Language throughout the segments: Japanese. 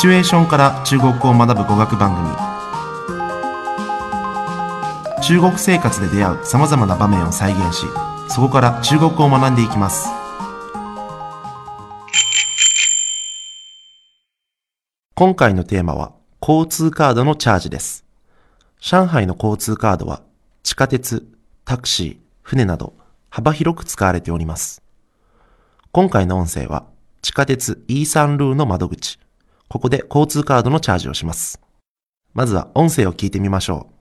チュエーションから中国語を学ぶ語学番組。中国生活で出会うさまざまな場面を再現しそこから中国語を学んでいきます。今回のテーマは交通カードのチャージです。上海の交通カードは地下鉄、タクシー、船など幅広く使われております。今回の音声は地下鉄 E3 ルーの窓口。ここで交通カードのチャージをします。まずは音声を聞いてみましょ。う。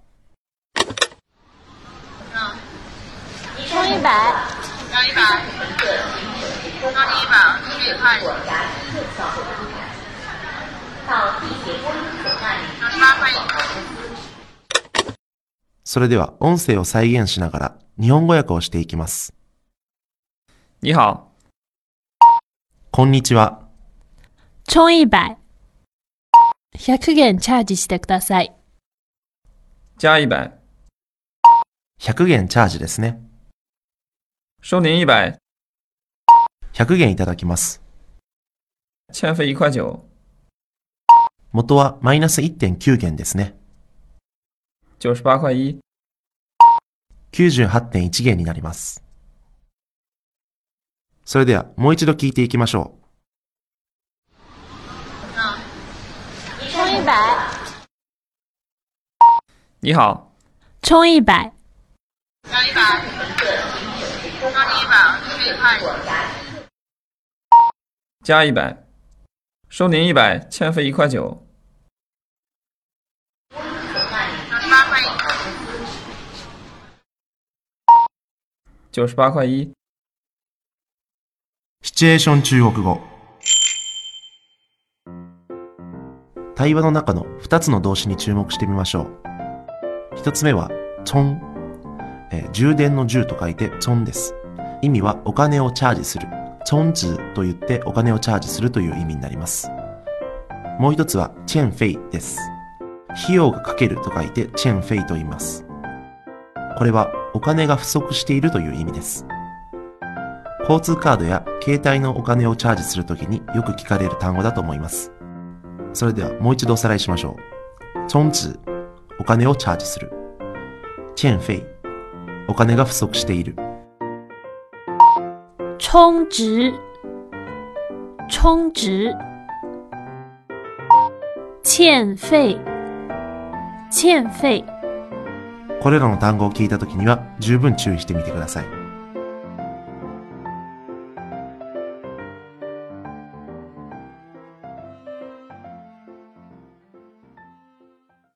それでは音声を再現しながら日本語訳をしていきます。你好，こんにちは。充一百。100元チャージしてください。加一百，100元チャージですね。收您一百，100元いただきます。欠费一块九，元はマイナス1.9元ですね。九十八块一。98.1元になります。それではもう一度聞いていきましょ充百，你好，充一百，要一百，要你一百，可以看。加一百，收您一百，欠费一块九，要十八块一。九十八块一。う。シチュエーション中国語。 対話の中の2つの動詞に注目してみましょう。1つ目は、チョン。えー充電の充と書いてチョンです。意味はお金をチャージする。チョンズと言ってお金をチャージするという意味になります。もう一つは、チェンフェイです。費用がかけると書いてチェンフェイと言います。これはお金が不足しているという意味です。交通カードや携帯のお金をチャージするときによく聞かれる単語だと思います。それではもう一度おさらいしましょう。チョンズ、お金をチャージする。チェンフェイ、お金が不足している。充值，充值，欠费，欠费。これらの単語を聞いたときには十分注意してみてください。